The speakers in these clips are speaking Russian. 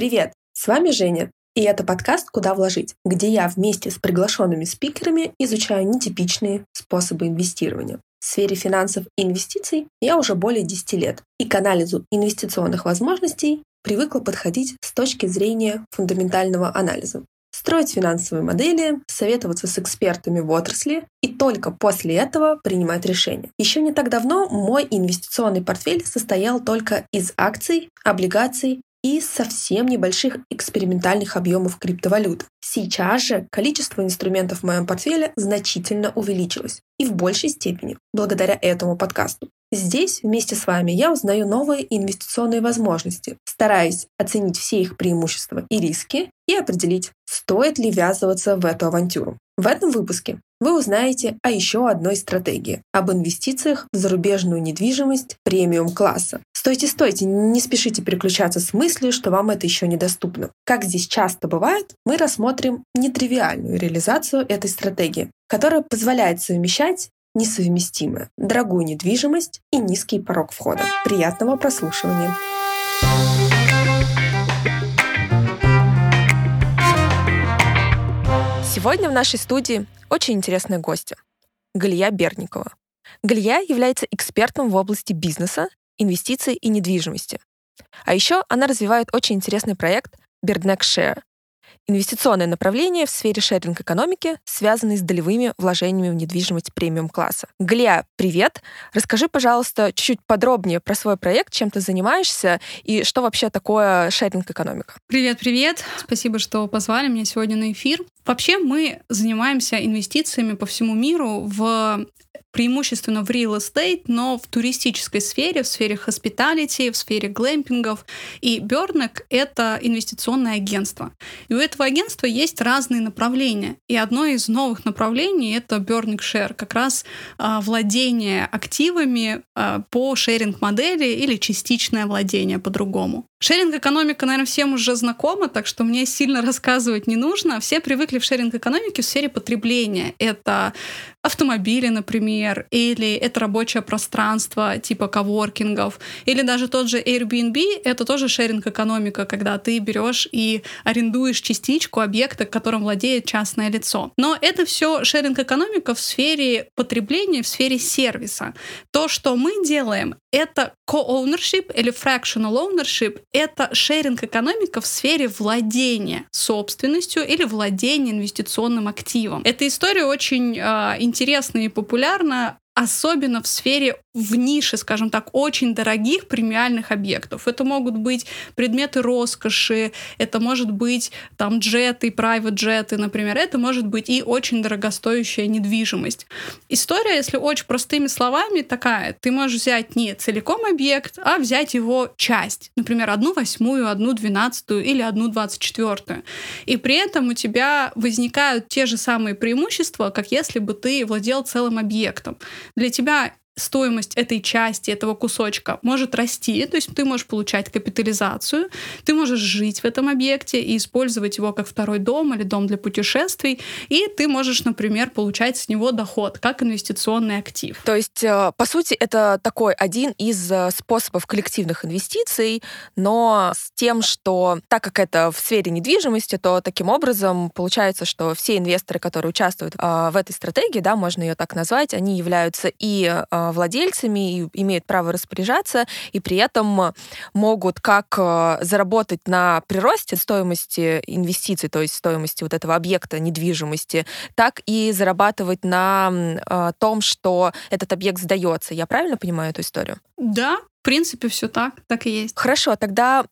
Привет! С вами Женя, и это подкаст «Куда вложить», где я вместе с приглашенными спикерами изучаю нетипичные способы инвестирования. В сфере финансов и инвестиций я уже более 10 лет, и к анализу инвестиционных возможностей привыкла подходить с точки зрения фундаментального анализа. Строить финансовые модели, советоваться с экспертами в отрасли и только после этого принимать решения. Еще не так давно мой инвестиционный портфель состоял только из акций, облигаций и совсем небольших экспериментальных объемов криптовалют. Сейчас же количество инструментов в моем портфеле значительно увеличилось. И в большей степени благодаря этому подкасту. Здесь вместе с вами я узнаю новые инвестиционные возможности, стараясь оценить все их преимущества и риски и определить, стоит ли ввязываться в эту авантюру. В этом выпуске вы узнаете о еще одной стратегии – об инвестициях в зарубежную недвижимость премиум-класса. Стойте, стойте, не спешите переключаться с мыслью, что вам это еще недоступно. Как здесь часто бывает, мы рассмотрим нетривиальную реализацию этой стратегии, которая позволяет совмещать несовместимое, дорогую недвижимость и низкий порог входа. Приятного прослушивания! Сегодня в нашей студии очень интересные гости. Галия Берникова. Галия является экспертом в области бизнеса, инвестиций и недвижимости. А еще она развивает очень интересный проект Birdneck Share, Инвестиционное направление в сфере шеринг-экономики, связанное с долевыми вложениями в недвижимость премиум-класса. Глия, привет! Расскажи, пожалуйста, чуть-чуть подробнее про свой проект, чем ты занимаешься и что вообще такое шеринг-экономика. Привет-привет! Спасибо, что позвали меня сегодня на эфир. Вообще мы занимаемся инвестициями по всему миру в преимущественно в real estate, но в туристической сфере, в сфере hospitality, в сфере глэмпингов. И Бёрнек — это инвестиционное агентство. И у этого агентства есть разные направления. И одно из новых направлений — это Бёрнек Share, как раз а, владение активами а, по шеринг-модели или частичное владение по-другому. Шеринг-экономика, наверное, всем уже знакома, так что мне сильно рассказывать не нужно. Все привыкли в шеринг-экономике в сфере потребления. Это автомобили, например, или это рабочее пространство типа коворкингов, или даже тот же Airbnb, это тоже шеринг-экономика, когда ты берешь и арендуешь частичку объекта, которым владеет частное лицо. Но это все шеринг-экономика в сфере потребления, в сфере сервиса. То, что мы делаем, это co-ownership или fractional ownership — это шеринг-экономика в сфере владения собственностью или владения инвестиционным активом. Эта история очень э, интересна и популярна особенно в сфере в нише, скажем так, очень дорогих премиальных объектов. Это могут быть предметы роскоши, это может быть там джеты, private джеты, например, это может быть и очень дорогостоящая недвижимость. История, если очень простыми словами, такая. Ты можешь взять не целиком объект, а взять его часть. Например, одну восьмую, одну двенадцатую или одну двадцать четвертую. И при этом у тебя возникают те же самые преимущества, как если бы ты владел целым объектом для тебя стоимость этой части, этого кусочка может расти, то есть ты можешь получать капитализацию, ты можешь жить в этом объекте и использовать его как второй дом или дом для путешествий, и ты можешь, например, получать с него доход как инвестиционный актив. То есть, э, по сути, это такой один из э, способов коллективных инвестиций, но с тем, что так как это в сфере недвижимости, то таким образом получается, что все инвесторы, которые участвуют э, в этой стратегии, да, можно ее так назвать, они являются и владельцами и имеют право распоряжаться, и при этом могут как э, заработать на приросте стоимости инвестиций, то есть стоимости вот этого объекта недвижимости, так и зарабатывать на э, том, что этот объект сдается. Я правильно понимаю эту историю? Да, в принципе, все так, так и есть. Хорошо, тогда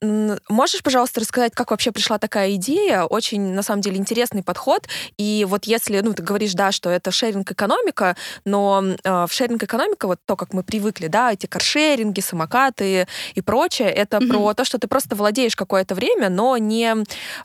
можешь, пожалуйста, рассказать, как вообще пришла такая идея? Очень, на самом деле, интересный подход. И вот если, ну, ты говоришь, да, что это шеринг-экономика, но э, в шеринг-экономика, вот то, как мы привыкли, да, эти каршеринги, самокаты и прочее, это mm-hmm. про то, что ты просто владеешь какое-то время, но не,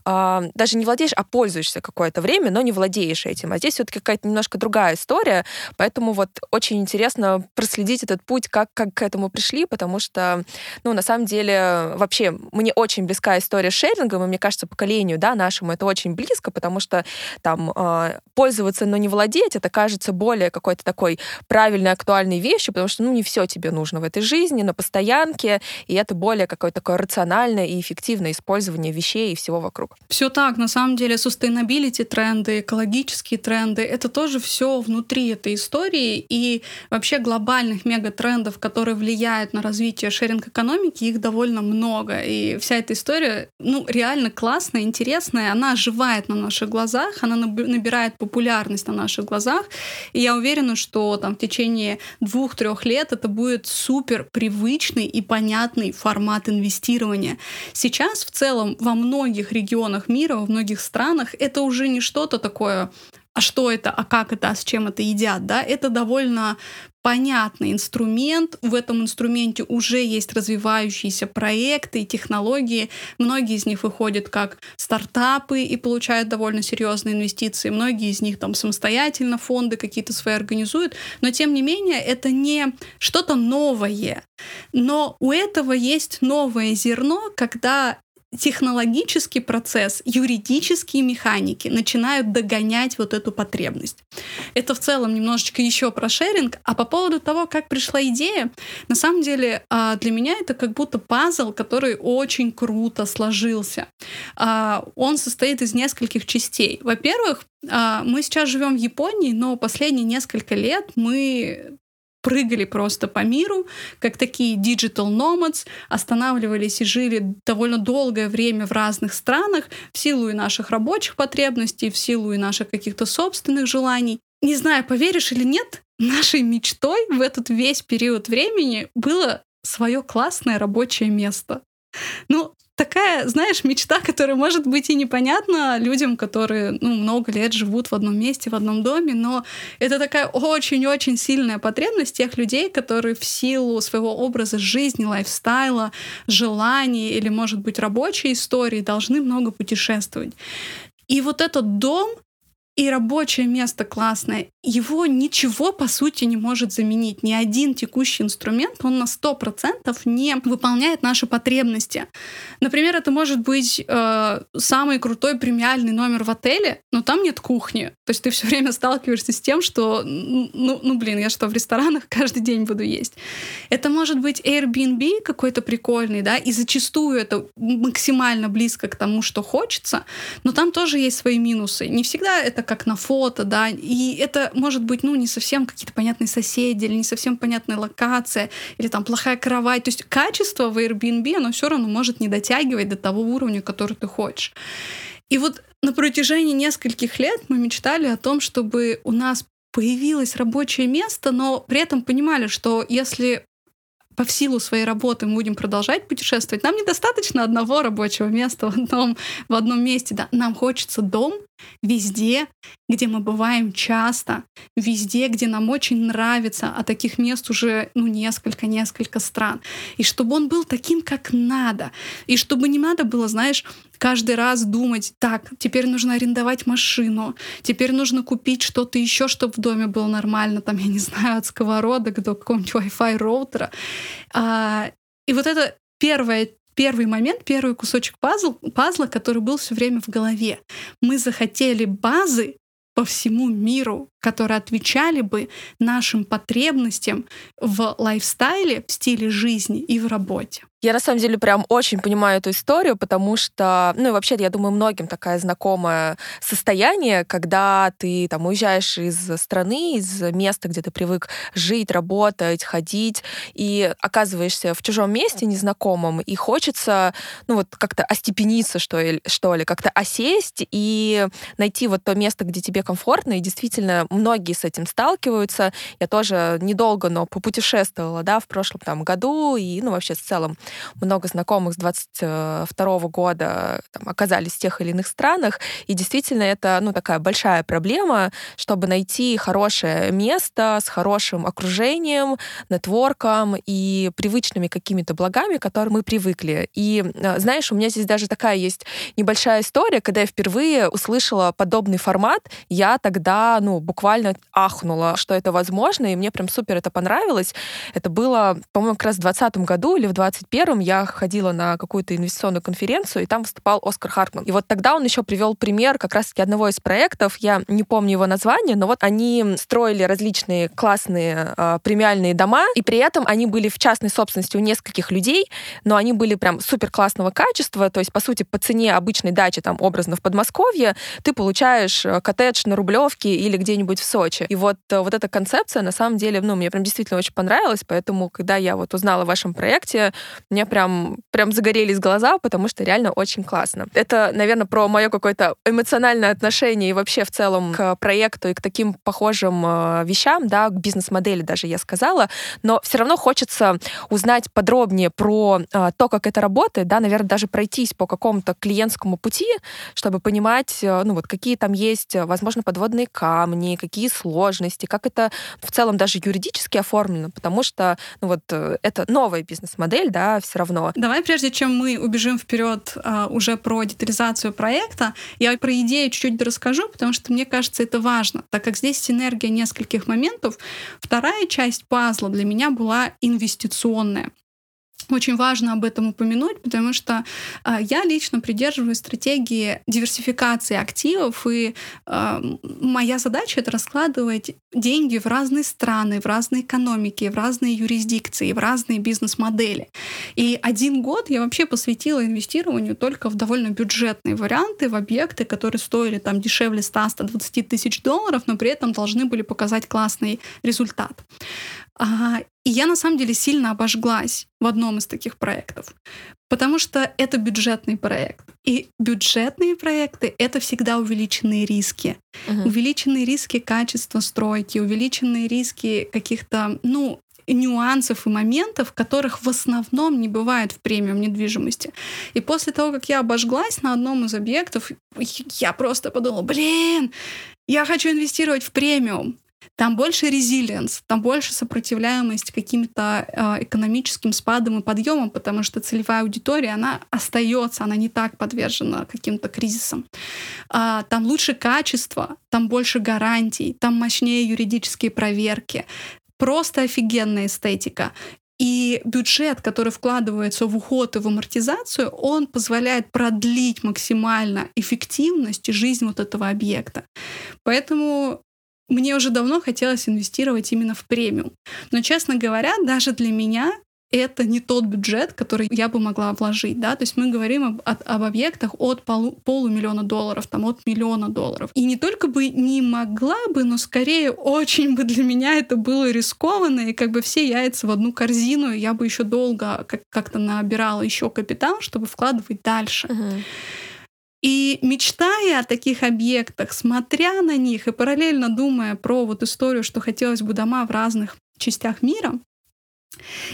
э, даже не владеешь, а пользуешься какое-то время, но не владеешь этим. А здесь все-таки какая-то немножко другая история, поэтому вот очень интересно проследить этот путь, как, как к этому пришли, потому потому что, ну, на самом деле, вообще, мне очень близка история с шерингом, и мне кажется, поколению, да, нашему это очень близко, потому что там э, пользоваться, но не владеть, это кажется более какой-то такой правильной, актуальной вещью, потому что, ну, не все тебе нужно в этой жизни, на постоянке, и это более какое-то такое рациональное и эффективное использование вещей и всего вокруг. Все так, на самом деле, sustainability тренды, экологические тренды, это тоже все внутри этой истории, и вообще глобальных мегатрендов, которые влияют на развитие шеринг-экономики, их довольно много, и вся эта история, ну, реально классная, интересная, она оживает на наших глазах, она набирает популярность на наших глазах, и я уверена, что там в течение двух-трех лет это будет супер привычный и понятный формат инвестирования. Сейчас в целом во многих регионах мира, во многих странах это уже не что-то такое а что это, а как это, а с чем это едят, да, это довольно понятный инструмент. В этом инструменте уже есть развивающиеся проекты и технологии. Многие из них выходят как стартапы и получают довольно серьезные инвестиции. Многие из них там самостоятельно фонды какие-то свои организуют. Но тем не менее это не что-то новое. Но у этого есть новое зерно, когда технологический процесс, юридические механики начинают догонять вот эту потребность. Это в целом немножечко еще про шеринг. А по поводу того, как пришла идея, на самом деле а, для меня это как будто пазл, который очень круто сложился. А, он состоит из нескольких частей. Во-первых, а, мы сейчас живем в Японии, но последние несколько лет мы прыгали просто по миру, как такие digital nomads, останавливались и жили довольно долгое время в разных странах в силу и наших рабочих потребностей, в силу и наших каких-то собственных желаний. Не знаю, поверишь или нет, нашей мечтой в этот весь период времени было свое классное рабочее место. Ну, такая, знаешь, мечта, которая может быть и непонятна людям, которые ну, много лет живут в одном месте, в одном доме, но это такая очень-очень сильная потребность тех людей, которые в силу своего образа жизни, лайфстайла, желаний или, может быть, рабочей истории должны много путешествовать. И вот этот дом, и рабочее место классное, его ничего, по сути, не может заменить. Ни один текущий инструмент, он на 100% не выполняет наши потребности. Например, это может быть э, самый крутой премиальный номер в отеле, но там нет кухни. То есть ты все время сталкиваешься с тем, что, ну, ну блин, я что, в ресторанах каждый день буду есть. Это может быть Airbnb какой-то прикольный, да, и зачастую это максимально близко к тому, что хочется, но там тоже есть свои минусы. Не всегда это как на фото, да, и это может быть, ну, не совсем какие-то понятные соседи, или не совсем понятная локация, или там плохая кровать. То есть качество в Airbnb, оно все равно может не дотягивать до того уровня, который ты хочешь. И вот на протяжении нескольких лет мы мечтали о том, чтобы у нас появилось рабочее место, но при этом понимали, что если по силу своей работы мы будем продолжать путешествовать, нам недостаточно одного рабочего места в одном, в одном месте. Да? Нам хочется дом везде, где мы бываем часто, везде, где нам очень нравится, а таких мест уже ну, несколько, несколько стран. И чтобы он был таким, как надо. И чтобы не надо было, знаешь, каждый раз думать, так, теперь нужно арендовать машину, теперь нужно купить что-то еще, чтобы в доме было нормально, там, я не знаю, от сковородок до какого-нибудь Wi-Fi роутера. А, и вот это первое первый момент, первый кусочек пазл, пазла, который был все время в голове. Мы захотели базы по всему миру, которые отвечали бы нашим потребностям в лайфстайле, в стиле жизни и в работе. Я на самом деле прям очень понимаю эту историю, потому что, ну и вообще, я думаю, многим такая знакомое состояние, когда ты там уезжаешь из страны, из места, где ты привык жить, работать, ходить, и оказываешься в чужом месте незнакомом, и хочется, ну вот как-то остепениться, что ли, что ли как-то осесть и найти вот то место, где тебе комфортно, и действительно многие с этим сталкиваются. Я тоже недолго, но попутешествовала, да, в прошлом там году, и, ну, вообще в целом много знакомых с 22 года там, оказались в тех или иных странах, и действительно это ну, такая большая проблема, чтобы найти хорошее место с хорошим окружением, нетворком и привычными какими-то благами, к которым мы привыкли. И э, знаешь, у меня здесь даже такая есть небольшая история, когда я впервые услышала подобный формат, я тогда, ну, буквально ахнула, что это возможно, и мне прям супер это понравилось. Это было, по-моему, как раз в 2020 году или в 2021 я ходила на какую-то инвестиционную конференцию, и там выступал Оскар Хартман. И вот тогда он еще привел пример как раз-таки одного из проектов, я не помню его название, но вот они строили различные классные э, премиальные дома, и при этом они были в частной собственности у нескольких людей, но они были прям супер классного качества, то есть, по сути, по цене обычной дачи, там, образно в Подмосковье, ты получаешь э, коттедж на Рублевке или где-нибудь в Сочи. И вот, э, вот эта концепция, на самом деле, ну, мне прям действительно очень понравилась, поэтому, когда я вот узнала о вашем проекте, мне прям, прям загорелись глаза, потому что реально очень классно. Это, наверное, про мое какое-то эмоциональное отношение и вообще в целом к проекту и к таким похожим э, вещам, да, к бизнес-модели даже я сказала, но все равно хочется узнать подробнее про э, то, как это работает, да, наверное, даже пройтись по какому-то клиентскому пути, чтобы понимать, э, ну вот какие там есть, возможно, подводные камни, какие сложности, как это в целом даже юридически оформлено, потому что, ну вот, это новая бизнес-модель, да, все равно. Давай, прежде чем мы убежим вперед а, уже про детализацию проекта, я про идею чуть-чуть расскажу, потому что мне кажется, это важно, так как здесь синергия нескольких моментов. Вторая часть пазла для меня была инвестиционная. Очень важно об этом упомянуть, потому что э, я лично придерживаюсь стратегии диверсификации активов, и э, моя задача это раскладывать деньги в разные страны, в разные экономики, в разные юрисдикции, в разные бизнес-модели. И один год я вообще посвятила инвестированию только в довольно бюджетные варианты, в объекты, которые стоили там дешевле 100-120 тысяч долларов, но при этом должны были показать классный результат. А, и я на самом деле сильно обожглась в одном из таких проектов, потому что это бюджетный проект. И бюджетные проекты — это всегда увеличенные риски. Uh-huh. Увеличенные риски качества стройки, увеличенные риски каких-то, ну, нюансов и моментов, которых в основном не бывает в премиум недвижимости. И после того, как я обожглась на одном из объектов, я просто подумала, блин, я хочу инвестировать в премиум. Там больше резилиенс, там больше сопротивляемость каким-то э, экономическим спадам и подъемам, потому что целевая аудитория, она остается, она не так подвержена каким-то кризисам. А, там лучше качество, там больше гарантий, там мощнее юридические проверки. Просто офигенная эстетика. И бюджет, который вкладывается в уход и в амортизацию, он позволяет продлить максимально эффективность и жизнь вот этого объекта. Поэтому мне уже давно хотелось инвестировать именно в премиум. Но, честно говоря, даже для меня это не тот бюджет, который я бы могла вложить, да, то есть мы говорим об, об, об объектах от полу, полумиллиона долларов, там, от миллиона долларов. И не только бы не могла бы, но скорее очень бы для меня это было рискованно, и как бы все яйца в одну корзину, я бы еще долго как- как-то набирала еще капитал, чтобы вкладывать дальше. Uh-huh. И мечтая о таких объектах, смотря на них и параллельно думая про вот историю, что хотелось бы дома в разных частях мира,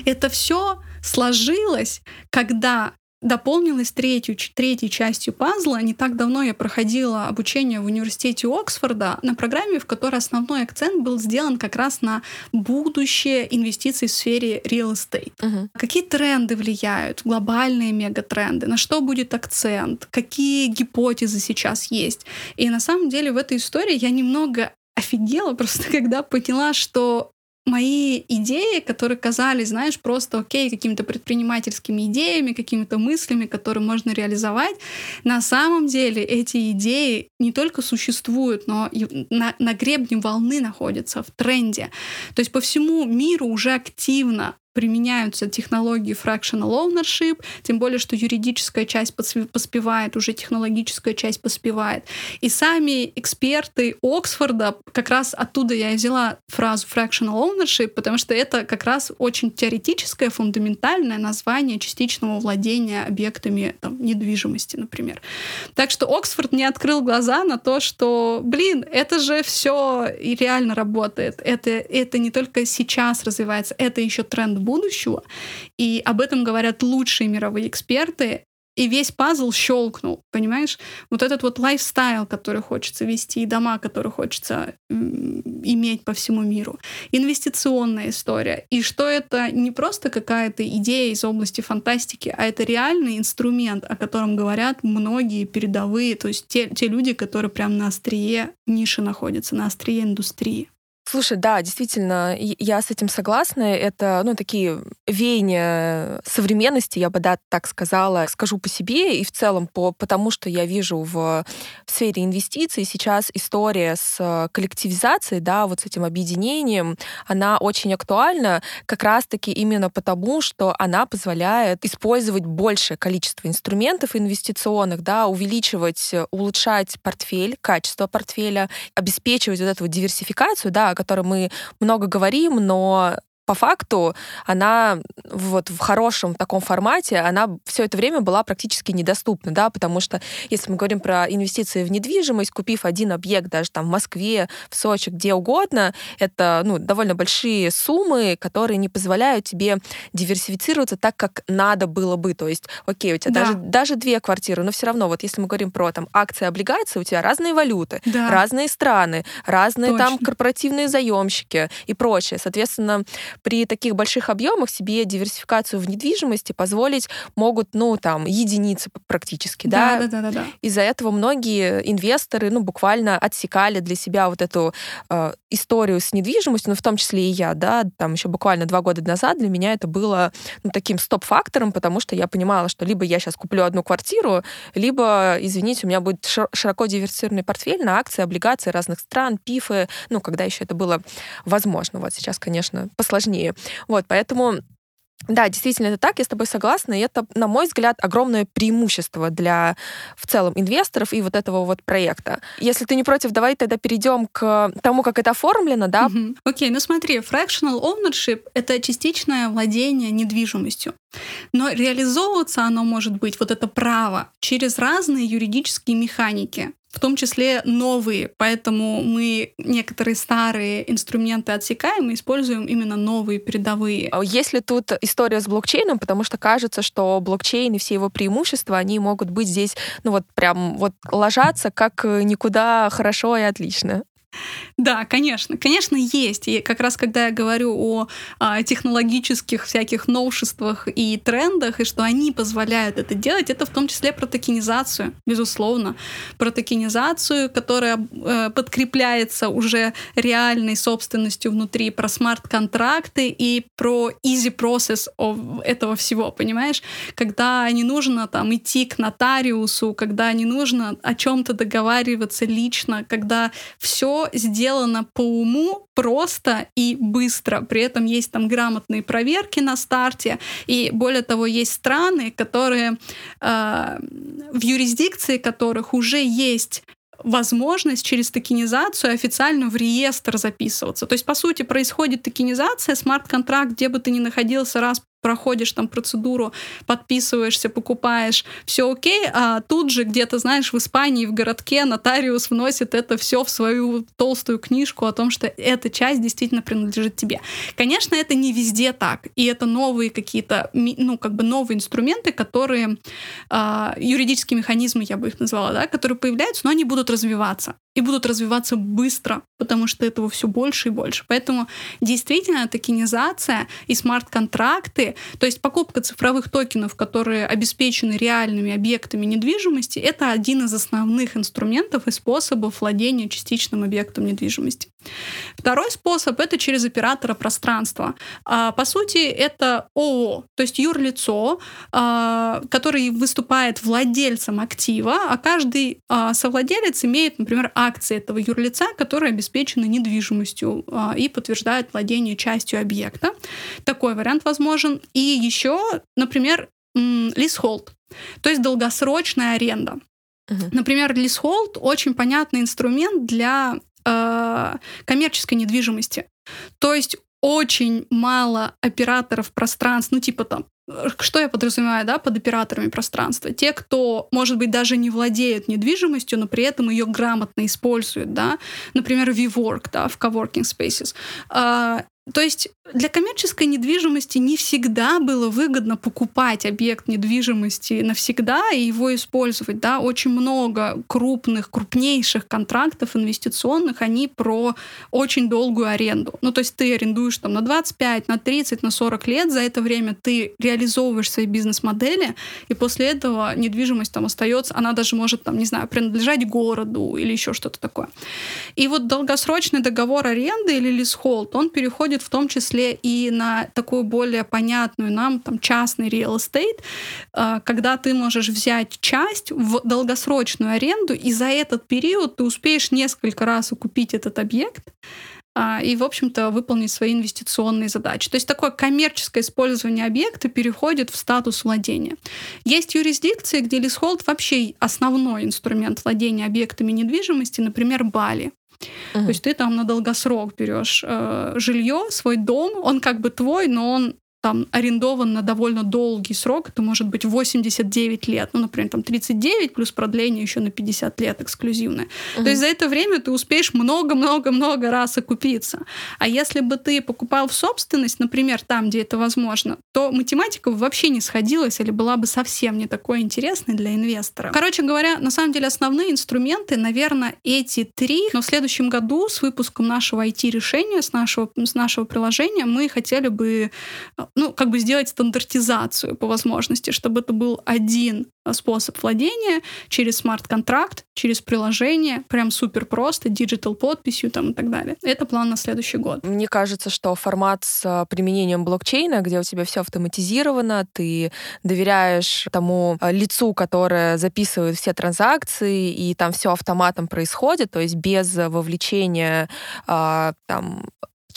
это все сложилось, когда дополнилась третью, третьей частью пазла. Не так давно я проходила обучение в университете Оксфорда на программе, в которой основной акцент был сделан как раз на будущее инвестиций в сфере real estate. Uh-huh. Какие тренды влияют, глобальные мегатренды, на что будет акцент, какие гипотезы сейчас есть. И на самом деле в этой истории я немного офигела просто, когда поняла, что мои идеи, которые казались, знаешь, просто окей, какими-то предпринимательскими идеями, какими-то мыслями, которые можно реализовать, на самом деле эти идеи не только существуют, но и на, на гребне волны находятся, в тренде. То есть по всему миру уже активно применяются технологии fractional ownership, тем более, что юридическая часть поспевает, уже технологическая часть поспевает. И сами эксперты Оксфорда, как раз оттуда я и взяла фразу fractional ownership, потому что это как раз очень теоретическое, фундаментальное название частичного владения объектами там, недвижимости, например. Так что Оксфорд не открыл глаза на то, что, блин, это же все и реально работает. Это, это не только сейчас развивается, это еще тренд будущего. И об этом говорят лучшие мировые эксперты и весь пазл щелкнул, понимаешь? Вот этот вот лайфстайл, который хочется вести, и дома, которые хочется иметь по всему миру, инвестиционная история, и что это не просто какая-то идея из области фантастики, а это реальный инструмент, о котором говорят многие передовые, то есть те, те люди, которые прям на острие ниши находятся, на острие индустрии. Слушай, да, действительно, я с этим согласна. Это, ну, такие веяния современности, я бы, да, так сказала, скажу по себе и в целом по потому, что я вижу в, в сфере инвестиций. Сейчас история с коллективизацией, да, вот с этим объединением, она очень актуальна как раз-таки именно потому, что она позволяет использовать большее количество инструментов инвестиционных, да, увеличивать, улучшать портфель, качество портфеля, обеспечивать вот эту вот диверсификацию, да, которой мы много говорим, но по факту она вот в хорошем таком формате, она все это время была практически недоступна, да, потому что если мы говорим про инвестиции в недвижимость, купив один объект даже там в Москве, в Сочи, где угодно, это ну, довольно большие суммы, которые не позволяют тебе диверсифицироваться так, как надо было бы. То есть, окей, у тебя да. даже, даже две квартиры, но все равно, вот если мы говорим про там акции, облигации, у тебя разные валюты, да. разные страны, разные Точно. там корпоративные заемщики и прочее. Соответственно, при таких больших объемах себе диверсификацию в недвижимости позволить могут, ну, там, единицы практически, да? Да, да, да, да. Из-за этого многие инвесторы, ну, буквально отсекали для себя вот эту э, историю с недвижимостью, ну, в том числе и я, да, там еще буквально два года назад для меня это было ну, таким стоп-фактором, потому что я понимала, что либо я сейчас куплю одну квартиру, либо, извините, у меня будет широко диверсифицированный портфель на акции, облигации разных стран, пифы, ну, когда еще это было возможно. Вот сейчас, конечно, посложнее сложнее. Вот, поэтому да, действительно, это так, я с тобой согласна, и это, на мой взгляд, огромное преимущество для в целом инвесторов и вот этого вот проекта. Если ты не против, давай тогда перейдем к тому, как это оформлено, да? Окей, mm-hmm. okay, ну смотри, fractional ownership — это частичное владение недвижимостью. Но реализовываться оно может быть, вот это право, через разные юридические механики в том числе новые, поэтому мы некоторые старые инструменты отсекаем и используем именно новые передовые. А есть ли тут история с блокчейном, потому что кажется, что блокчейн и все его преимущества, они могут быть здесь, ну вот прям вот ложатся как никуда хорошо и отлично. Да, конечно, конечно, есть. И как раз когда я говорю о, о а, технологических всяких новшествах и трендах, и что они позволяют это делать, это в том числе про токенизацию, безусловно. Про токенизацию, которая э, подкрепляется уже реальной собственностью внутри, про смарт-контракты и про easy process этого всего, понимаешь? Когда не нужно там идти к нотариусу, когда не нужно о чем-то договариваться лично, когда все сделано по уму, просто и быстро. При этом есть там грамотные проверки на старте. И более того, есть страны, которые э, в юрисдикции которых уже есть возможность через токенизацию официально в реестр записываться. То есть, по сути, происходит токенизация, смарт-контракт, где бы ты ни находился, раз проходишь там процедуру, подписываешься, покупаешь, все окей, а тут же где-то, знаешь, в Испании, в городке нотариус вносит это все в свою толстую книжку о том, что эта часть действительно принадлежит тебе. Конечно, это не везде так, и это новые какие-то, ну, как бы новые инструменты, которые, э, юридические механизмы, я бы их назвала, да, которые появляются, но они будут развиваться и будут развиваться быстро, потому что этого все больше и больше. Поэтому действительно токенизация и смарт-контракты, то есть покупка цифровых токенов, которые обеспечены реальными объектами недвижимости, это один из основных инструментов и способов владения частичным объектом недвижимости. Второй способ — это через оператора пространства. А, по сути, это ООО, то есть юрлицо, а, который выступает владельцем актива, а каждый а, совладелец имеет, например, акции этого юрлица, которые обеспечены недвижимостью и подтверждают владение частью объекта. Такой вариант возможен. И еще, например, лисхолд, то есть долгосрочная аренда. Uh-huh. Например, лисхолд очень понятный инструмент для э, коммерческой недвижимости. То есть очень мало операторов пространств, ну типа там что я подразумеваю, да, под операторами пространства? Те, кто, может быть, даже не владеют недвижимостью, но при этом ее грамотно используют, да, например, WeWork, да, в coworking spaces. То есть для коммерческой недвижимости не всегда было выгодно покупать объект недвижимости навсегда и его использовать. Да? Очень много крупных, крупнейших контрактов инвестиционных, они про очень долгую аренду. Ну, то есть ты арендуешь там на 25, на 30, на 40 лет, за это время ты реализовываешь свои бизнес-модели, и после этого недвижимость там остается, она даже может, там, не знаю, принадлежать городу или еще что-то такое. И вот долгосрочный договор аренды или лисхолд, он переходит в том числе и на такую более понятную нам там частный real estate, а, когда ты можешь взять часть в долгосрочную аренду, и за этот период ты успеешь несколько раз купить этот объект, а, и, в общем-то, выполнить свои инвестиционные задачи. То есть такое коммерческое использование объекта переходит в статус владения. Есть юрисдикции, где лисхолд вообще основной инструмент владения объектами недвижимости, например, Бали. Uh-huh. То есть ты там на долгосрок берешь э, жилье, свой дом, он как бы твой, но он там арендован на довольно долгий срок, это может быть 89 лет, ну, например, там 39 плюс продление еще на 50 лет эксклюзивное. Uh-huh. То есть за это время ты успеешь много-много-много раз окупиться. А если бы ты покупал в собственность, например, там, где это возможно, то математика вообще не сходилась или была бы совсем не такой интересной для инвестора. Короче говоря, на самом деле основные инструменты, наверное, эти три, но в следующем году с выпуском нашего IT-решения, с нашего, с нашего приложения мы хотели бы ну, как бы сделать стандартизацию по возможности, чтобы это был один способ владения через смарт-контракт, через приложение, прям супер просто, digital подписью там и так далее. Это план на следующий год. Мне кажется, что формат с применением блокчейна, где у тебя все автоматизировано, ты доверяешь тому э, лицу, которое записывает все транзакции, и там все автоматом происходит, то есть без вовлечения там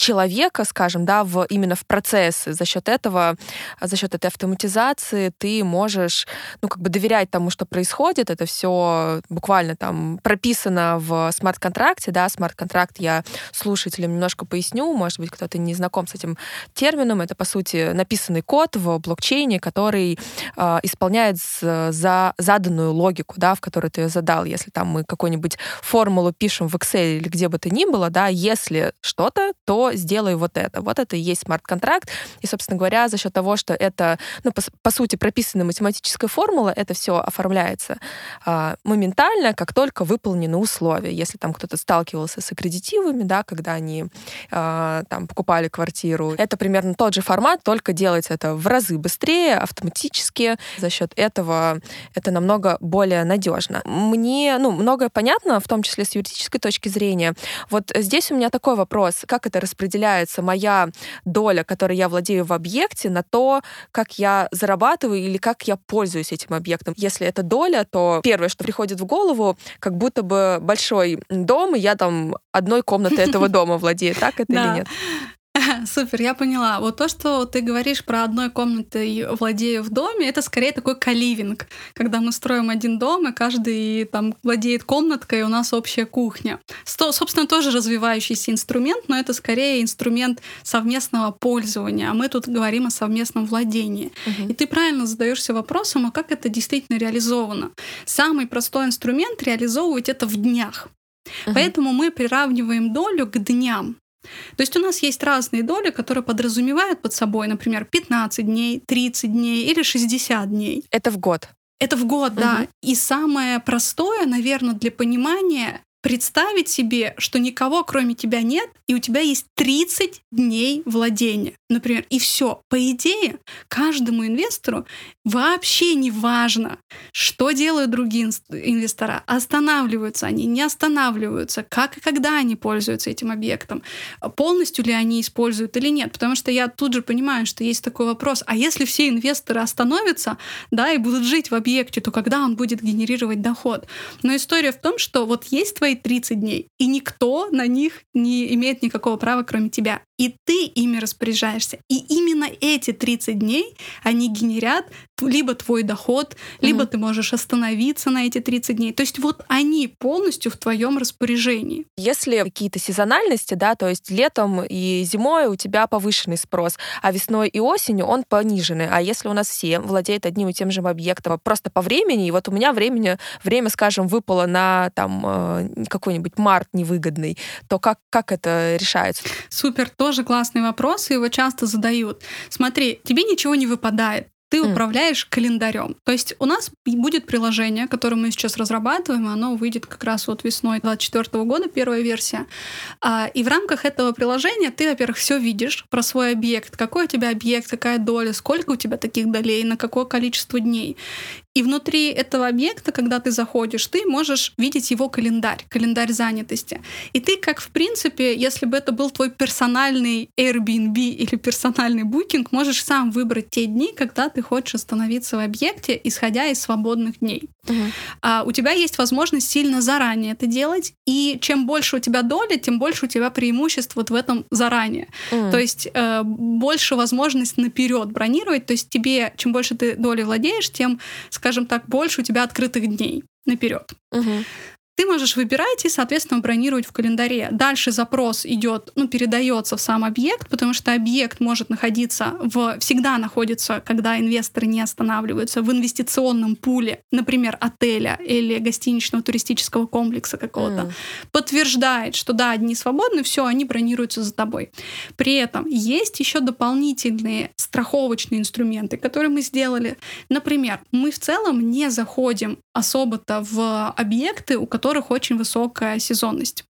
человека, скажем, да, в, именно в процессы. За счет этого, за счет этой автоматизации ты можешь, ну, как бы доверять тому, что происходит. Это все буквально там прописано в смарт-контракте, да, смарт-контракт я слушателям немножко поясню, может быть, кто-то не знаком с этим термином. Это, по сути, написанный код в блокчейне, который э, исполняет за заданную логику, да, в которую ты ее задал. Если там мы какую-нибудь формулу пишем в Excel или где бы то ни было, да, если что-то, то сделаю вот это. Вот это и есть смарт-контракт. И, собственно говоря, за счет того, что это, ну, по, по сути, прописанная математическая формула, это все оформляется а, моментально, как только выполнены условия. Если там кто-то сталкивался с аккредитивами, да, когда они а, там покупали квартиру, это примерно тот же формат, только делается это в разы быстрее, автоматически. За счет этого это намного более надежно. Мне, ну, многое понятно, в том числе с юридической точки зрения. Вот здесь у меня такой вопрос. Как это распределяется моя доля, которой я владею в объекте, на то, как я зарабатываю или как я пользуюсь этим объектом. Если это доля, то первое, что приходит в голову, как будто бы большой дом, и я там одной комнатой этого дома владею. Так это или нет? Супер, я поняла. Вот то, что ты говоришь про одной комнатой владею в доме, это скорее такой каливинг, когда мы строим один дом, и каждый там владеет комнаткой, и у нас общая кухня. Сто, собственно, тоже развивающийся инструмент, но это скорее инструмент совместного пользования, а мы тут говорим о совместном владении. Угу. И ты правильно задаешься вопросом, а как это действительно реализовано? Самый простой инструмент реализовывать это в днях. Угу. Поэтому мы приравниваем долю к дням. То есть у нас есть разные доли, которые подразумевают под собой, например, 15 дней, 30 дней или 60 дней. Это в год. Это в год, угу. да. И самое простое, наверное, для понимания представить себе, что никого кроме тебя нет, и у тебя есть 30 дней владения, например, и все. По идее, каждому инвестору вообще не важно, что делают другие инвестора. Останавливаются они, не останавливаются, как и когда они пользуются этим объектом, полностью ли они используют или нет. Потому что я тут же понимаю, что есть такой вопрос, а если все инвесторы остановятся, да, и будут жить в объекте, то когда он будет генерировать доход? Но история в том, что вот есть твои 30 дней, и никто на них не имеет никакого права, кроме тебя. И ты ими распоряжаешься. И именно эти 30 дней, они генерят либо твой доход, либо mm-hmm. ты можешь остановиться на эти 30 дней. То есть вот они полностью в твоем распоряжении. Если какие-то сезональности, да, то есть летом и зимой у тебя повышенный спрос, а весной и осенью он пониженный. А если у нас все владеют одним и тем же объектом просто по времени, и вот у меня времени, время, скажем, выпало на там э, какой-нибудь март невыгодный, то как, как это решается? Супер, тоже классный вопрос, его часто задают. Смотри, тебе ничего не выпадает ты mm. управляешь календарем. То есть у нас будет приложение, которое мы сейчас разрабатываем, оно выйдет как раз вот весной 2024 года, первая версия. А, и в рамках этого приложения ты, во-первых, все видишь про свой объект, какой у тебя объект, какая доля, сколько у тебя таких долей, на какое количество дней. И внутри этого объекта, когда ты заходишь, ты можешь видеть его календарь, календарь занятости. И ты, как в принципе, если бы это был твой персональный Airbnb или персональный букинг, можешь сам выбрать те дни, когда ты хочешь остановиться в объекте, исходя из свободных дней. Угу. А, у тебя есть возможность сильно заранее это делать, и чем больше у тебя доли, тем больше у тебя преимуществ вот в этом заранее. Угу. То есть э, больше возможность наперед бронировать, то есть тебе, чем больше ты доли владеешь, тем, скажем так, больше у тебя открытых дней наперед. Угу ты можешь выбирать и, соответственно, бронировать в календаре. Дальше запрос идет, ну, передается в сам объект, потому что объект может находиться в, всегда находится, когда инвесторы не останавливаются, в инвестиционном пуле, например, отеля или гостиничного туристического комплекса какого-то. Mm. Подтверждает, что да, одни свободны, все, они бронируются за тобой. При этом есть еще дополнительные страховочные инструменты, которые мы сделали. Например, мы в целом не заходим особо-то в объекты, у которых которых очень высокая сезонность.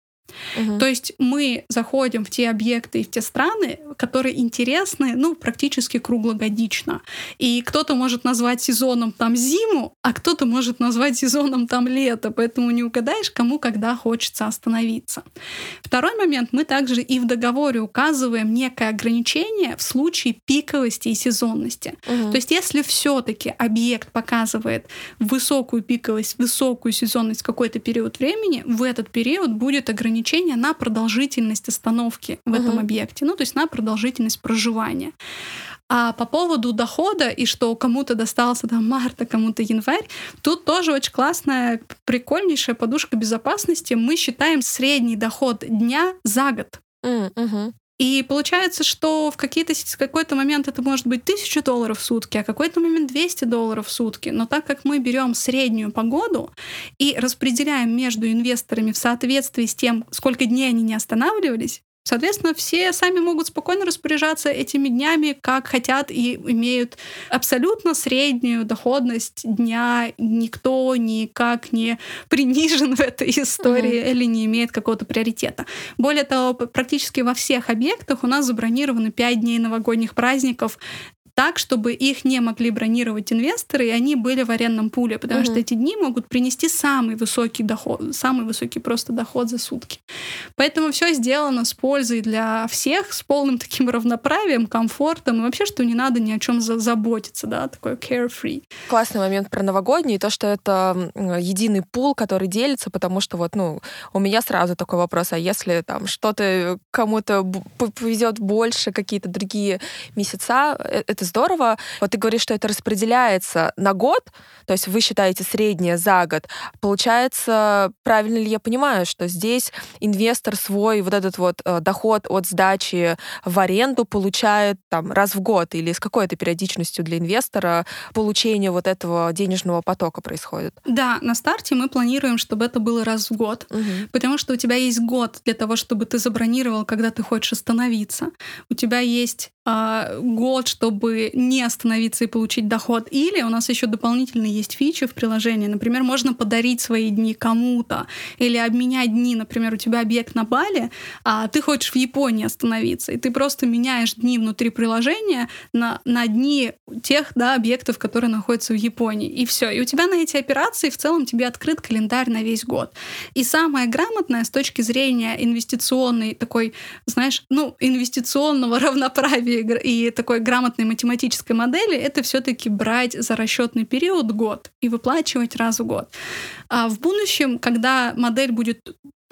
Угу. То есть мы заходим в те объекты и в те страны, которые интересны, ну, практически круглогодично. И кто-то может назвать сезоном там зиму, а кто-то может назвать сезоном там лето, поэтому не угадаешь, кому когда хочется остановиться. Второй момент, мы также и в договоре указываем некое ограничение в случае пиковости и сезонности. Угу. То есть если все таки объект показывает высокую пиковость, высокую сезонность какой-то период времени, в этот период будет ограничение ограничения на продолжительность остановки в uh-huh. этом объекте, ну то есть на продолжительность проживания. А по поводу дохода и что кому-то достался там марта, кому-то январь, тут тоже очень классная, прикольнейшая подушка безопасности. Мы считаем средний доход дня за год. Mm-hmm. И получается, что в какие-то, какой-то момент это может быть 1000 долларов в сутки, а какой-то момент 200 долларов в сутки. Но так как мы берем среднюю погоду и распределяем между инвесторами в соответствии с тем, сколько дней они не останавливались, Соответственно, все сами могут спокойно распоряжаться этими днями, как хотят, и имеют абсолютно среднюю доходность дня. Никто никак не принижен в этой истории mm-hmm. или не имеет какого-то приоритета. Более того, практически во всех объектах у нас забронированы 5 дней новогодних праздников так, чтобы их не могли бронировать инвесторы, и они были в арендном пуле, потому угу. что эти дни могут принести самый высокий доход, самый высокий просто доход за сутки. Поэтому все сделано с пользой для всех, с полным таким равноправием, комфортом, и вообще, что не надо ни о чем заботиться, да, такой carefree. Классный момент про новогодний, то, что это единый пул, который делится, потому что вот, ну, у меня сразу такой вопрос, а если там что-то кому-то повезет больше, какие-то другие месяца, э, это здорово. Вот ты говоришь, что это распределяется на год, то есть вы считаете среднее за год. Получается, правильно ли я понимаю, что здесь инвестор свой вот этот вот э, доход от сдачи в аренду получает там раз в год или с какой-то периодичностью для инвестора получение вот этого денежного потока происходит? Да, на старте мы планируем, чтобы это было раз в год, угу. потому что у тебя есть год для того, чтобы ты забронировал, когда ты хочешь остановиться. У тебя есть э, год, чтобы не остановиться и получить доход. Или у нас еще дополнительно есть фичи в приложении. Например, можно подарить свои дни кому-то или обменять дни. Например, у тебя объект на Бали, а ты хочешь в Японии остановиться, и ты просто меняешь дни внутри приложения на, на дни тех да, объектов, которые находятся в Японии. И все. И у тебя на эти операции в целом тебе открыт календарь на весь год. И самое грамотное с точки зрения инвестиционной такой, знаешь, ну, инвестиционного равноправия и такой грамотной математики математической модели это все-таки брать за расчетный период год и выплачивать раз в год. А в будущем, когда модель будет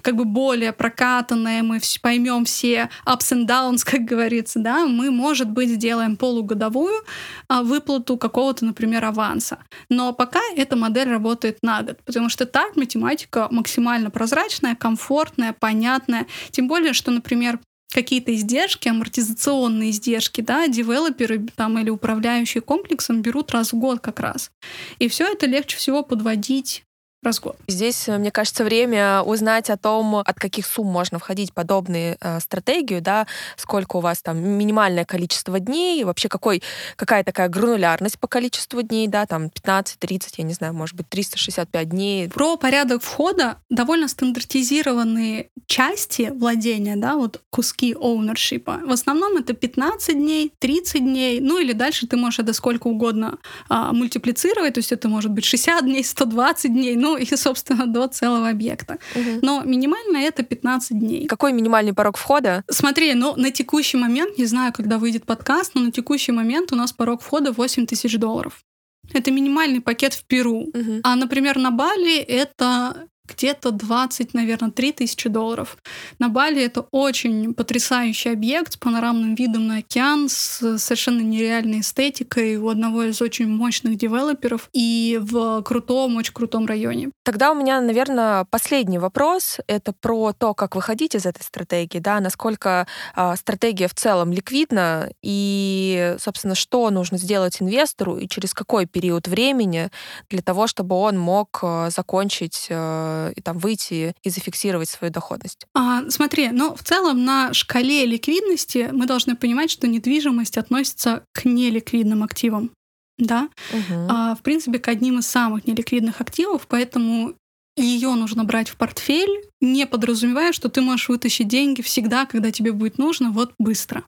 как бы более прокатанная, мы поймем все ups and downs, как говорится, да, мы, может быть, сделаем полугодовую а, выплату какого-то, например, аванса. Но пока эта модель работает на год, потому что так математика максимально прозрачная, комфортная, понятная. Тем более, что, например, какие-то издержки, амортизационные издержки, да, девелоперы там или управляющие комплексом берут раз в год как раз. И все это легче всего подводить раз в год. Здесь, э, мне кажется, время узнать о том, от каких сумм можно входить в подобные э, стратегию, да, сколько у вас там минимальное количество дней, вообще какой, какая такая гранулярность по количеству дней, да, там 15, 30, я не знаю, может быть, 365 дней. Про порядок входа довольно стандартизированные части владения, да, вот куски ownership. В основном это 15 дней, 30 дней, ну или дальше ты можешь это сколько угодно а, мультиплицировать, то есть это может быть 60 дней, 120 дней, ну и, собственно, до целого объекта. Угу. Но минимально это 15 дней. Какой минимальный порог входа? Смотри, ну на текущий момент, не знаю, когда выйдет подкаст, но на текущий момент у нас порог входа 8 тысяч долларов. Это минимальный пакет в Перу. Угу. А, например, на Бали это где-то 20, наверное, 3 тысячи долларов. На Бали это очень потрясающий объект с панорамным видом на океан, с совершенно нереальной эстетикой у одного из очень мощных девелоперов и в крутом, очень крутом районе. Тогда у меня, наверное, последний вопрос. Это про то, как выходить из этой стратегии, да, насколько э, стратегия в целом ликвидна и, собственно, что нужно сделать инвестору и через какой период времени для того, чтобы он мог э, закончить э, и там выйти и зафиксировать свою доходность? А, смотри, ну в целом на шкале ликвидности мы должны понимать, что недвижимость относится к неликвидным активам. Да, угу. а, в принципе, к одним из самых неликвидных активов, поэтому ее нужно брать в портфель, не подразумевая, что ты можешь вытащить деньги всегда, когда тебе будет нужно, вот быстро.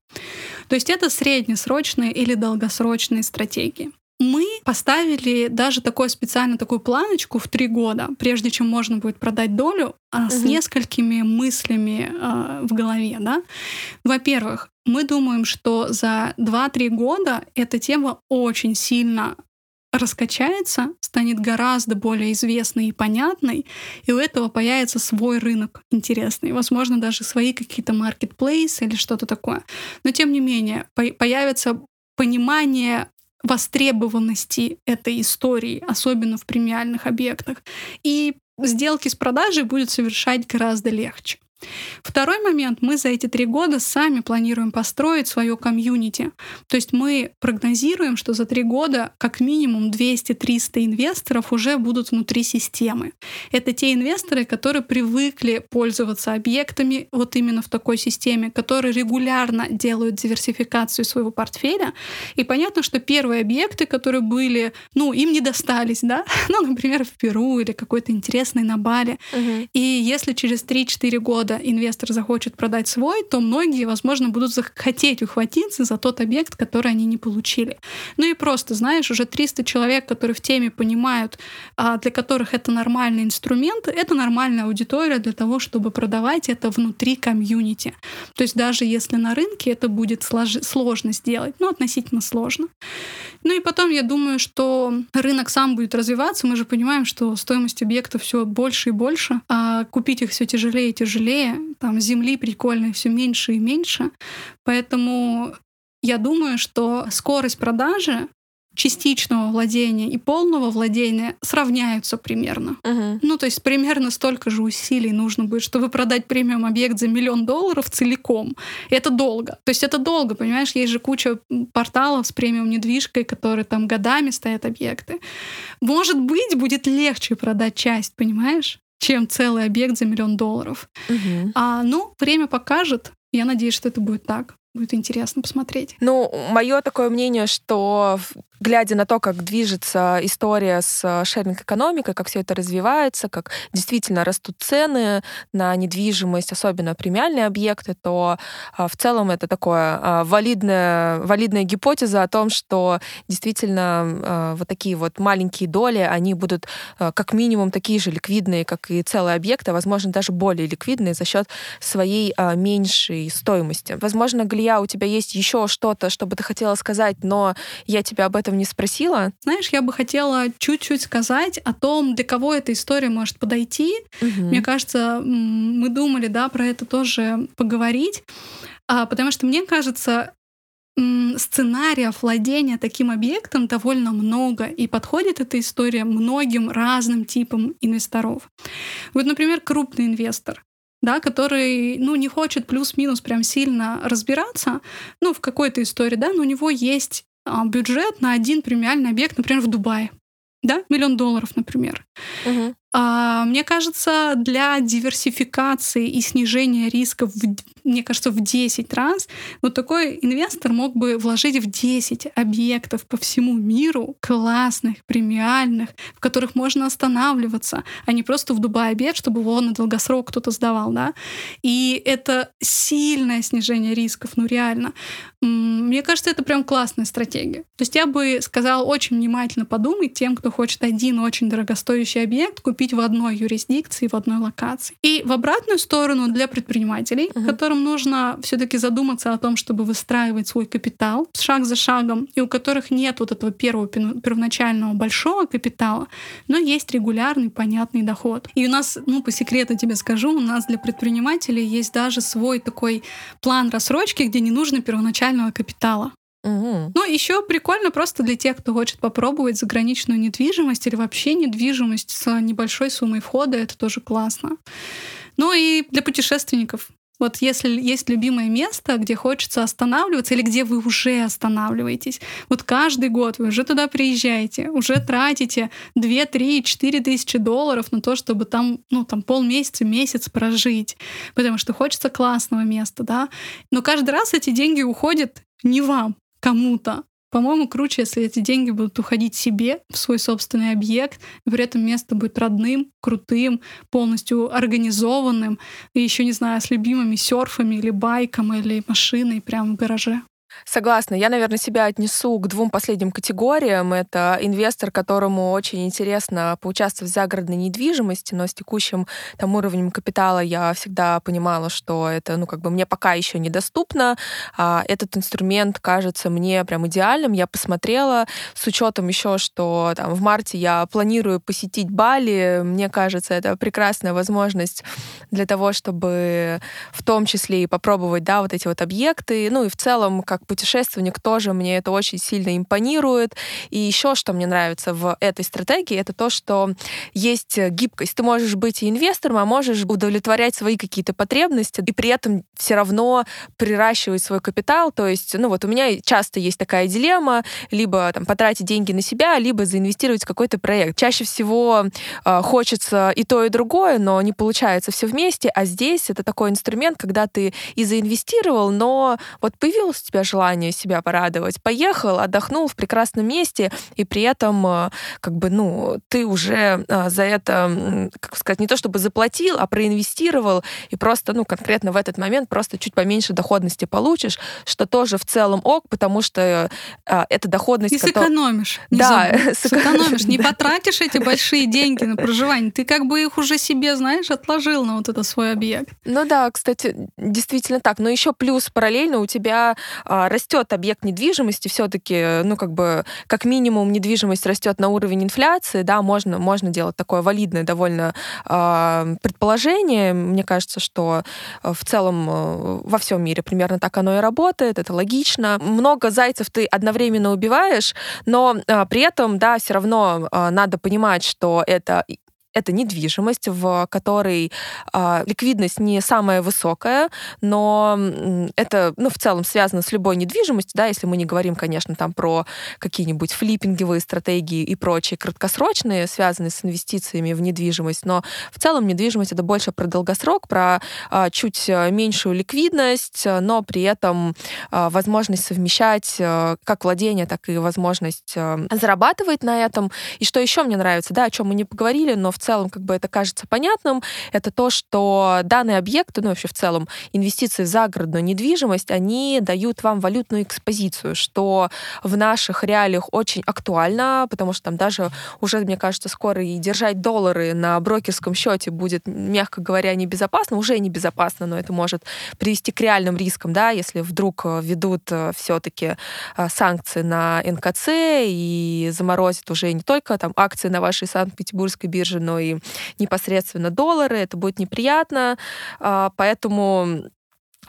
То есть это среднесрочные или долгосрочные стратегии мы поставили даже такой специально такую планочку в три года, прежде чем можно будет продать долю, угу. с несколькими мыслями э, в голове. Да? Во-первых, мы думаем, что за 2-3 года эта тема очень сильно раскачается, станет гораздо более известной и понятной, и у этого появится свой рынок интересный, возможно, даже свои какие-то маркетплейсы или что-то такое. Но тем не менее, появится понимание востребованности этой истории, особенно в премиальных объектах. И сделки с продажей будет совершать гораздо легче. Второй момент. Мы за эти три года сами планируем построить свое комьюнити. То есть мы прогнозируем, что за три года как минимум 200-300 инвесторов уже будут внутри системы. Это те инвесторы, которые привыкли пользоваться объектами вот именно в такой системе, которые регулярно делают диверсификацию своего портфеля. И понятно, что первые объекты, которые были, ну, им не достались, да, ну, например, в Перу или какой-то интересный на Бали. Угу. И если через 3-4 года года инвестор захочет продать свой, то многие, возможно, будут захотеть ухватиться за тот объект, который они не получили. Ну и просто, знаешь, уже 300 человек, которые в теме понимают, а, для которых это нормальный инструмент, это нормальная аудитория для того, чтобы продавать это внутри комьюнити. То есть даже если на рынке это будет сложно сделать, ну, относительно сложно. Ну и потом я думаю, что рынок сам будет развиваться. Мы же понимаем, что стоимость объектов все больше и больше, а купить их все тяжелее и тяжелее тяжелее, там земли прикольной все меньше и меньше. Поэтому я думаю, что скорость продажи частичного владения и полного владения сравняются примерно. Uh-huh. Ну, то есть примерно столько же усилий нужно будет, чтобы продать премиум объект за миллион долларов целиком. И это долго. То есть это долго, понимаешь? Есть же куча порталов с премиум недвижкой, которые там годами стоят объекты. Может быть, будет легче продать часть, понимаешь? Чем целый объект за миллион долларов. Угу. А, ну, время покажет. Я надеюсь, что это будет так. Будет интересно посмотреть. Ну, мое такое мнение, что глядя на то, как движется история с э, шеринг-экономикой, как все это развивается, как действительно растут цены на недвижимость, особенно премиальные объекты, то а, в целом это такое а, валидная, валидная гипотеза о том, что действительно а, вот такие вот маленькие доли, они будут как минимум такие же ликвидные, как и целые объекты, возможно даже более ликвидные за счет своей меньшей стоимости. Возможно, Галия, у тебя есть еще что-то, что бы ты хотела сказать, но я тебя об этом не спросила. Знаешь, я бы хотела чуть-чуть сказать о том, для кого эта история может подойти. Угу. Мне кажется, мы думали, да, про это тоже поговорить, а, потому что мне кажется, сценариев владения таким объектом довольно много, и подходит эта история многим разным типам инвесторов. Вот, например, крупный инвестор да, который, ну, не хочет плюс-минус прям сильно разбираться, ну, в какой-то истории, да, но у него есть а, бюджет на один премиальный объект, например, в Дубае. Да, миллион долларов, например. Угу. А, мне кажется, для диверсификации и снижения рисков, в, мне кажется, в 10 раз, вот такой инвестор мог бы вложить в 10 объектов по всему миру, классных, премиальных, в которых можно останавливаться, а не просто в Дубай обед, чтобы его на долгосрок кто-то сдавал, да. И это сильное снижение рисков, ну реально. Мне кажется, это прям классная стратегия. То есть я бы сказала очень внимательно подумать тем, кто хочет один очень дорогостоящий объект купить в одной юрисдикции, в одной локации. И в обратную сторону для предпринимателей, uh-huh. которым нужно все-таки задуматься о том, чтобы выстраивать свой капитал шаг за шагом, и у которых нет вот этого первого первоначального большого капитала, но есть регулярный понятный доход. И у нас, ну по секрету тебе скажу, у нас для предпринимателей есть даже свой такой план рассрочки, где не нужно первоначально начального капитала. Угу. Ну, еще прикольно просто для тех, кто хочет попробовать заграничную недвижимость или вообще недвижимость с небольшой суммой входа, это тоже классно. Ну и для путешественников. Вот если есть любимое место, где хочется останавливаться или где вы уже останавливаетесь, вот каждый год вы уже туда приезжаете, уже тратите 2, 3, 4 тысячи долларов на то, чтобы там, ну, там полмесяца, месяц прожить, потому что хочется классного места, да. Но каждый раз эти деньги уходят не вам, кому-то, по-моему, круче, если эти деньги будут уходить себе в свой собственный объект, и при этом место будет родным, крутым, полностью организованным, и еще, не знаю, с любимыми серфами или байком, или машиной прямо в гараже. Согласна. Я, наверное, себя отнесу к двум последним категориям. Это инвестор, которому очень интересно поучаствовать в загородной недвижимости, но с текущим там уровнем капитала я всегда понимала, что это, ну, как бы мне пока еще недоступно. А этот инструмент кажется мне прям идеальным. Я посмотрела с учетом еще, что там в марте я планирую посетить Бали. Мне кажется, это прекрасная возможность для того, чтобы в том числе и попробовать, да, вот эти вот объекты. Ну и в целом, как путешественник тоже мне это очень сильно импонирует. И еще что мне нравится в этой стратегии, это то, что есть гибкость. Ты можешь быть и инвестором, а можешь удовлетворять свои какие-то потребности и при этом все равно приращивать свой капитал. То есть, ну вот у меня часто есть такая дилемма, либо там потратить деньги на себя, либо заинвестировать в какой-то проект. Чаще всего э, хочется и то, и другое, но не получается все вместе, а здесь это такой инструмент, когда ты и заинвестировал, но вот появилось у тебя желание желание себя порадовать. Поехал, отдохнул в прекрасном месте, и при этом, э, как бы, ну, ты уже э, за это, как сказать, не то чтобы заплатил, а проинвестировал, и просто, ну, конкретно в этот момент просто чуть поменьше доходности получишь, что тоже в целом ок, потому что э, эта доходность... И сэкономишь. Да, сэкономишь. Не потратишь эти большие деньги на проживание, ты как бы их уже себе, знаешь, отложил на вот это свой объект. Ну да, кстати, действительно так. Но еще плюс параллельно у тебя а, растет объект недвижимости, все-таки, ну, как бы, как минимум, недвижимость растет на уровень инфляции, да, можно, можно делать такое валидное довольно э, предположение. Мне кажется, что э, в целом э, во всем мире примерно так оно и работает, это логично. Много зайцев ты одновременно убиваешь, но э, при этом, да, все равно э, надо понимать, что это это недвижимость, в которой э, ликвидность не самая высокая, но это, ну, в целом связано с любой недвижимостью, да, если мы не говорим, конечно, там про какие-нибудь флиппинговые стратегии и прочие краткосрочные, связанные с инвестициями в недвижимость, но в целом недвижимость это больше про долгосрок, про э, чуть меньшую ликвидность, но при этом э, возможность совмещать э, как владение, так и возможность э, зарабатывать на этом. И что еще мне нравится, да, о чем мы не поговорили, но в целом как бы это кажется понятным, это то, что данные объекты, ну вообще в целом инвестиции в загородную недвижимость, они дают вам валютную экспозицию, что в наших реалиях очень актуально, потому что там даже уже, мне кажется, скоро и держать доллары на брокерском счете будет, мягко говоря, небезопасно, уже небезопасно, но это может привести к реальным рискам, да, если вдруг э, ведут э, все-таки э, санкции на НКЦ и заморозят уже не только там акции на вашей Санкт-Петербургской бирже, но и непосредственно доллары, это будет неприятно, а, поэтому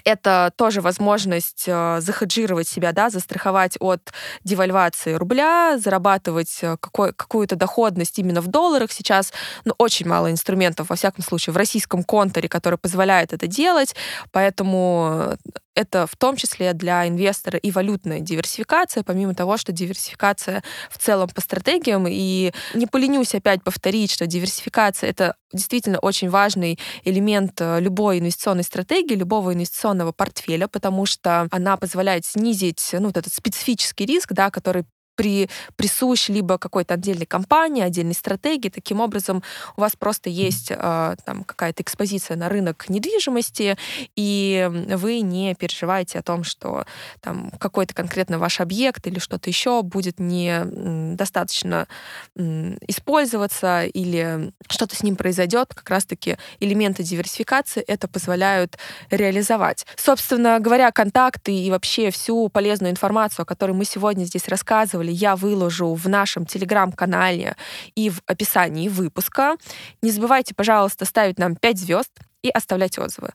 это тоже возможность э, захеджировать себя, да, застраховать от девальвации рубля, зарабатывать э, какой, какую-то доходность именно в долларах. Сейчас ну, очень мало инструментов, во всяком случае, в российском контуре, который позволяет это делать, поэтому это в том числе для инвестора и валютная диверсификация, помимо того, что диверсификация в целом по стратегиям. И не поленюсь опять повторить, что диверсификация — это действительно очень важный элемент э, любой инвестиционной стратегии, любого инвестиционного портфеля, потому что она позволяет снизить ну, вот этот специфический риск, да, который при, присущ либо какой-то отдельной компании, отдельной стратегии. Таким образом, у вас просто есть э, там какая-то экспозиция на рынок недвижимости, и вы не переживаете о том, что там какой-то конкретно ваш объект или что-то еще будет недостаточно использоваться или что-то с ним произойдет. Как раз-таки элементы диверсификации это позволяют реализовать. Собственно говоря, контакты и вообще всю полезную информацию, о которой мы сегодня здесь рассказывали, я выложу в нашем телеграм-канале и в описании выпуска. Не забывайте, пожалуйста, ставить нам 5 звезд и оставлять отзывы.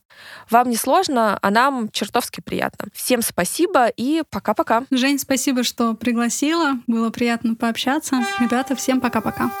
Вам не сложно, а нам чертовски приятно. Всем спасибо и пока-пока. Жень, спасибо, что пригласила. Было приятно пообщаться. Ребята, всем пока-пока.